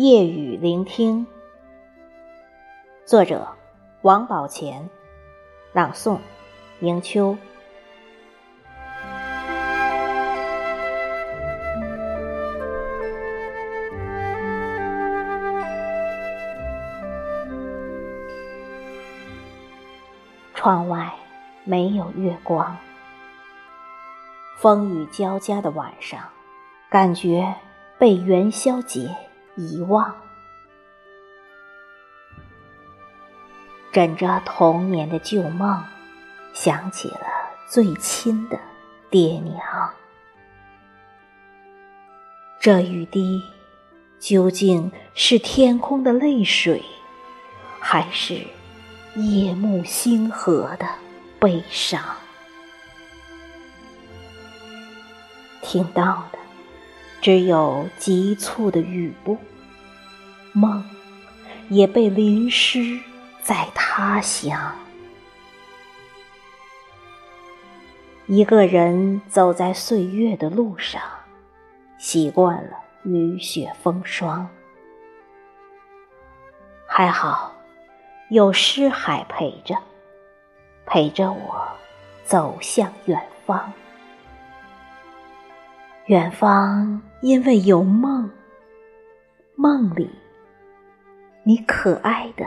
夜雨聆听，作者王宝乾，朗诵迎秋。窗外没有月光，风雨交加的晚上，感觉被元宵节遗忘。枕着童年的旧梦，想起了最亲的爹娘。这雨滴究竟是天空的泪水，还是？夜幕星河的悲伤，听到的只有急促的雨步，梦也被淋湿在他乡。一个人走在岁月的路上，习惯了雨雪风霜，还好。有诗海陪着，陪着我走向远方。远方因为有梦，梦里你可爱的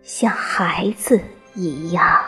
像孩子一样。